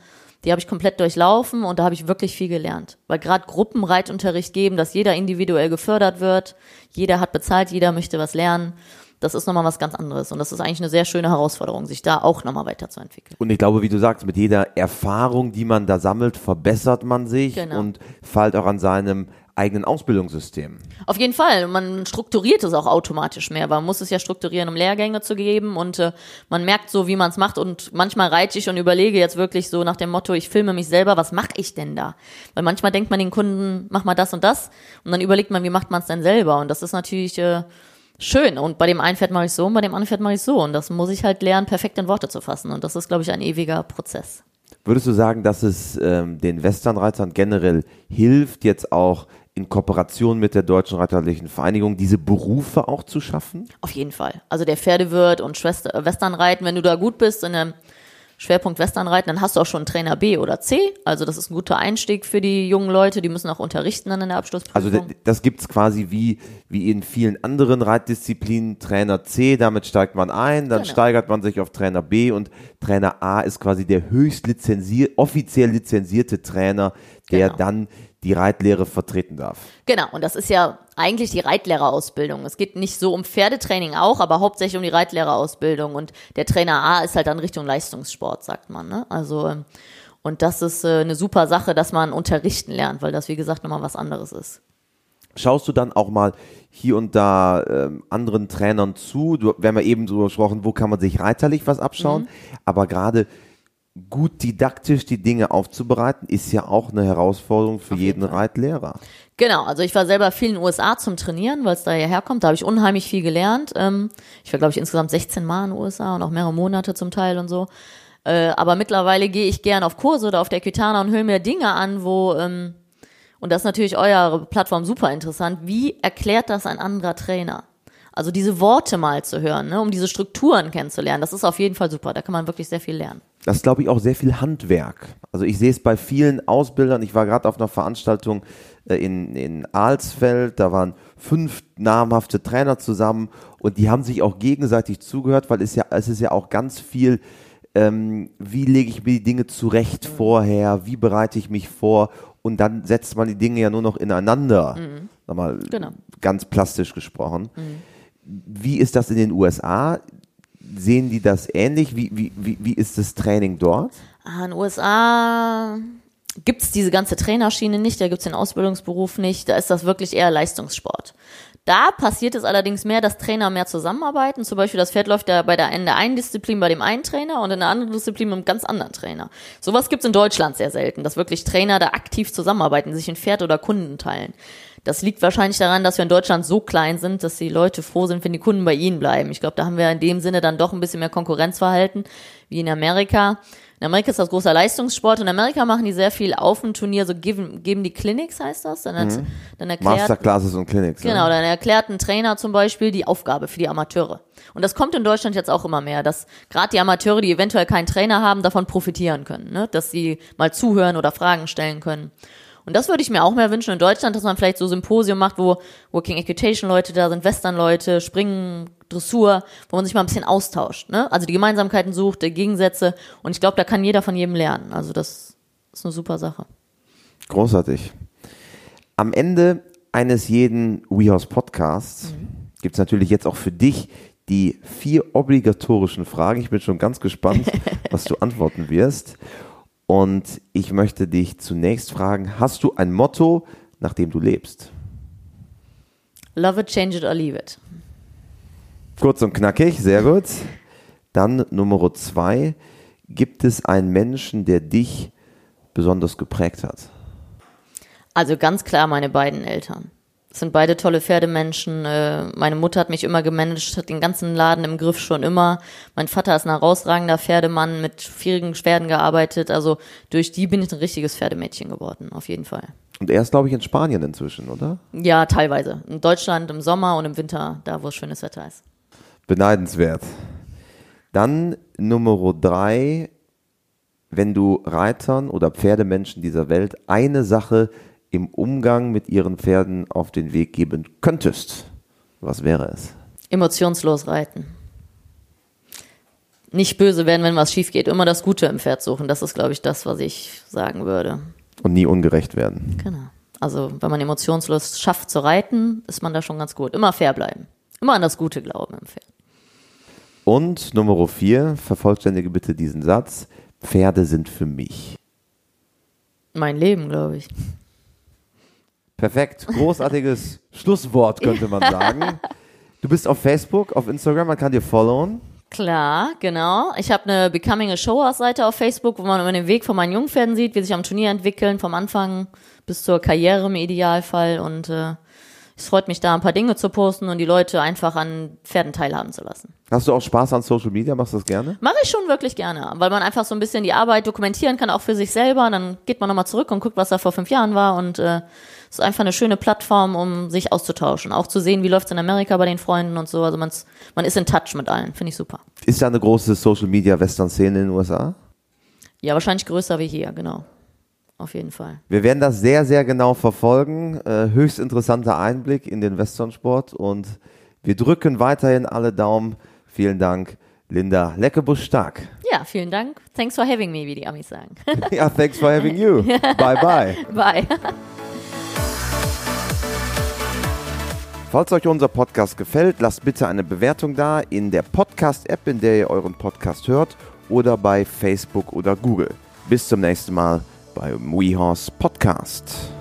die habe ich komplett durchlaufen und da habe ich wirklich viel gelernt. Weil gerade Gruppenreitunterricht geben, dass jeder individuell gefördert wird, jeder hat bezahlt, jeder möchte was lernen, das ist nochmal was ganz anderes. Und das ist eigentlich eine sehr schöne Herausforderung, sich da auch nochmal weiterzuentwickeln. Und ich glaube, wie du sagst, mit jeder Erfahrung, die man da sammelt, verbessert man sich Genau. und feilt auch an seinem eigenen Ausbildungssystem. Auf jeden Fall. Man strukturiert es auch automatisch mehr, weil man muss es ja strukturieren, um Lehrgänge zu geben und äh, man merkt so, wie man es macht und manchmal reite ich und überlege jetzt wirklich so nach dem Motto, ich filme mich selber, was mache ich denn da? Weil manchmal denkt man den Kunden, mach mal das und das und dann überlegt man, wie macht man es denn selber und das ist natürlich äh, schön und bei dem einen Pferd mache ich so und bei dem anderen Pferd mache ich so und das muss ich halt lernen, perfekt in Worte zu fassen und das ist, glaube ich, ein ewiger Prozess. Würdest du sagen, dass es ähm, den Westernreitern generell hilft, jetzt auch in Kooperation mit der Deutschen Reiterlichen Vereinigung diese Berufe auch zu schaffen? Auf jeden Fall. Also der Pferdewirt und Schwester, Westernreiten, wenn du da gut bist in einem Schwerpunkt Westernreiten, dann hast du auch schon Trainer B oder C. Also das ist ein guter Einstieg für die jungen Leute, die müssen auch unterrichten dann in der Abschlussprüfung. Also das gibt's quasi wie, wie in vielen anderen Reitdisziplinen. Trainer C, damit steigt man ein, dann Genau. steigert man sich auf Trainer B und Trainer A ist quasi der höchst lizenziert, offiziell lizenzierte Trainer, der Genau. dann die Reitlehre vertreten darf. Genau, und das ist ja eigentlich die Reitlehrerausbildung. Es geht nicht so um Pferdetraining auch, aber hauptsächlich um die Reitlehrerausbildung. Und der Trainer A ist halt dann Richtung Leistungssport, sagt man. Ne? Also, ähm, und das ist äh, eine super Sache, dass man unterrichten lernt, weil das, wie gesagt, nochmal was anderes ist. Schaust du dann auch mal hier und da ähm, anderen Trainern zu? Du, wir haben ja eben so gesprochen, wo kann man sich reiterlich was abschauen, Mhm. aber gerade gut didaktisch die Dinge aufzubereiten, ist ja auch eine Herausforderung für jeden Reitlehrer. Genau, also ich war selber viel in den USA zum Trainieren, weil es da ja herkommt. Da habe ich unheimlich viel gelernt. Ähm, ich war, glaube ich, insgesamt 16 Mal in den USA und auch mehrere Monate zum Teil und so. Äh, aber mittlerweile gehe ich gern auf Kurse oder auf der Kitana und höre mir Dinge an, wo, ähm, und das ist natürlich eure Plattform super interessant, wie erklärt das ein anderer Trainer? Also diese Worte mal zu hören, ne, um diese Strukturen kennenzulernen, das ist auf jeden Fall super. Da kann man wirklich sehr viel lernen. Das ist, glaube ich, auch sehr viel Handwerk. Also ich sehe es bei vielen Ausbildern. Ich war gerade auf einer Veranstaltung äh, in, in Alsfeld, da waren fünf namhafte Trainer zusammen und die haben sich auch gegenseitig zugehört, weil es ja, es ist ja auch ganz viel, ähm, wie lege ich mir die Dinge zurecht vorher, wie bereite ich mich vor und dann setzt man die Dinge ja nur noch ineinander. Sag mal, Genau. ganz plastisch gesprochen. Wie ist das in den USA? Sehen die das ähnlich? Wie, wie, wie, wie ist das Training dort? Ah, in den USA gibt's diese ganze Trainerschiene nicht, da gibt's den Ausbildungsberuf nicht, da ist das wirklich eher Leistungssport. Da passiert es allerdings mehr, dass Trainer mehr zusammenarbeiten. Zum Beispiel das Pferd läuft ja bei der, in der einen Disziplin bei dem einen Trainer und in der anderen Disziplin mit einem ganz anderen Trainer. Sowas gibt's in Deutschland sehr selten, dass wirklich Trainer da aktiv zusammenarbeiten, sich ein Pferd oder Kunden teilen. Das liegt wahrscheinlich daran, dass wir in Deutschland so klein sind, dass die Leute froh sind, wenn die Kunden bei ihnen bleiben. Ich glaube, da haben wir in dem Sinne dann doch ein bisschen mehr Konkurrenzverhalten wie in Amerika. In Amerika ist das großer Leistungssport. In Amerika machen die sehr viel auf dem Turnier, so geben, geben die Clinics, heißt das. Dann, hat, dann erklärt, Masterclasses und Clinics. Genau, dann erklärt ein Trainer zum Beispiel die Aufgabe für die Amateure. Und das kommt in Deutschland jetzt auch immer mehr, dass gerade die Amateure, die eventuell keinen Trainer haben, davon profitieren können, ne? dass sie mal zuhören oder Fragen stellen können. Und das würde ich mir auch mehr wünschen in Deutschland, dass man vielleicht so Symposium macht, wo Working Equitation Leute da sind, Western Leute, Springen, Dressur, wo man sich mal ein bisschen austauscht, ne? Also die Gemeinsamkeiten sucht, die Gegensätze. Und ich glaube, da kann jeder von jedem lernen. Also das ist eine super Sache. Großartig. Am Ende eines jeden WeHorse Podcasts mhm. gibt es natürlich jetzt auch für dich die vier obligatorischen Fragen. Ich bin schon ganz gespannt, was du antworten wirst. Und ich möchte dich zunächst fragen, hast du ein Motto, nach dem du lebst? Love it, change it or leave it. Kurz und knackig, sehr gut. Dann Nummer zwei. Gibt es einen Menschen, der dich besonders geprägt hat? Also ganz klar meine beiden Eltern. Sind beide tolle Pferdemenschen. Äh, meine Mutter hat mich immer gemanagt, hat den ganzen Laden im Griff schon immer. Mein Vater ist ein herausragender Pferdemann, mit vielen Pferden gearbeitet. Also durch die bin ich ein richtiges Pferdemädchen geworden, auf jeden Fall. Und er ist, glaube ich, in Spanien inzwischen, oder? Ja, teilweise. In Deutschland im Sommer und im Winter, da wo es schönes Wetter ist. Beneidenswert. Dann Nummer drei, wenn du Reitern oder Pferdemenschen dieser Welt eine Sache im Umgang mit ihren Pferden auf den Weg geben könntest, was wäre es? Emotionslos reiten. Nicht böse werden, wenn was schief geht. Immer das Gute im Pferd suchen. Das ist, glaube ich, das, was ich sagen würde. Und nie ungerecht werden. Genau. Also, wenn man emotionslos schafft zu reiten, ist man da schon ganz gut. Immer fair bleiben. Immer an das Gute glauben im Pferd. Und Nummer vier, vervollständige bitte diesen Satz. Pferde sind für mich. Mein Leben, glaube ich. Perfekt. Großartiges Schlusswort, könnte man sagen. Du bist auf Facebook, auf Instagram, man kann dir followen. Klar, genau. Ich habe eine Becoming a Show Seite auf Facebook, wo man über den Weg von meinen Jungpferden sieht, wie sich am Turnier entwickeln, vom Anfang bis zur Karriere im Idealfall. Und äh, es freut mich da, ein paar Dinge zu posten und die Leute einfach an Pferden teilhaben zu lassen. Hast du auch Spaß an Social Media? Machst du das gerne? Mache ich schon wirklich gerne, weil man einfach so ein bisschen die Arbeit dokumentieren kann, auch für sich selber. Dann geht man nochmal zurück und guckt, was da vor fünf Jahren war und äh, ist einfach eine schöne Plattform, um sich auszutauschen. Auch zu sehen, wie läuft es in Amerika bei den Freunden und so. Also man's, man ist in Touch mit allen. Finde ich super. Ist da eine große Social Media Western-Szene in den USA? Ja, wahrscheinlich größer wie hier, genau auf jeden Fall. Wir werden das sehr, sehr genau verfolgen. Äh, höchst interessanter Einblick in den Westernsport und wir drücken weiterhin alle Daumen. Vielen Dank, Linda Leckebusch-Stark. Ja, vielen Dank. Thanks for having me, wie die Amis sagen. ja, thanks for having you. bye, bye. Bye. Falls euch unser Podcast gefällt, lasst bitte eine Bewertung da in der Podcast-App, in der ihr euren Podcast hört oder bei Facebook oder Google. Bis zum nächsten Mal beim WeHorse Podcast.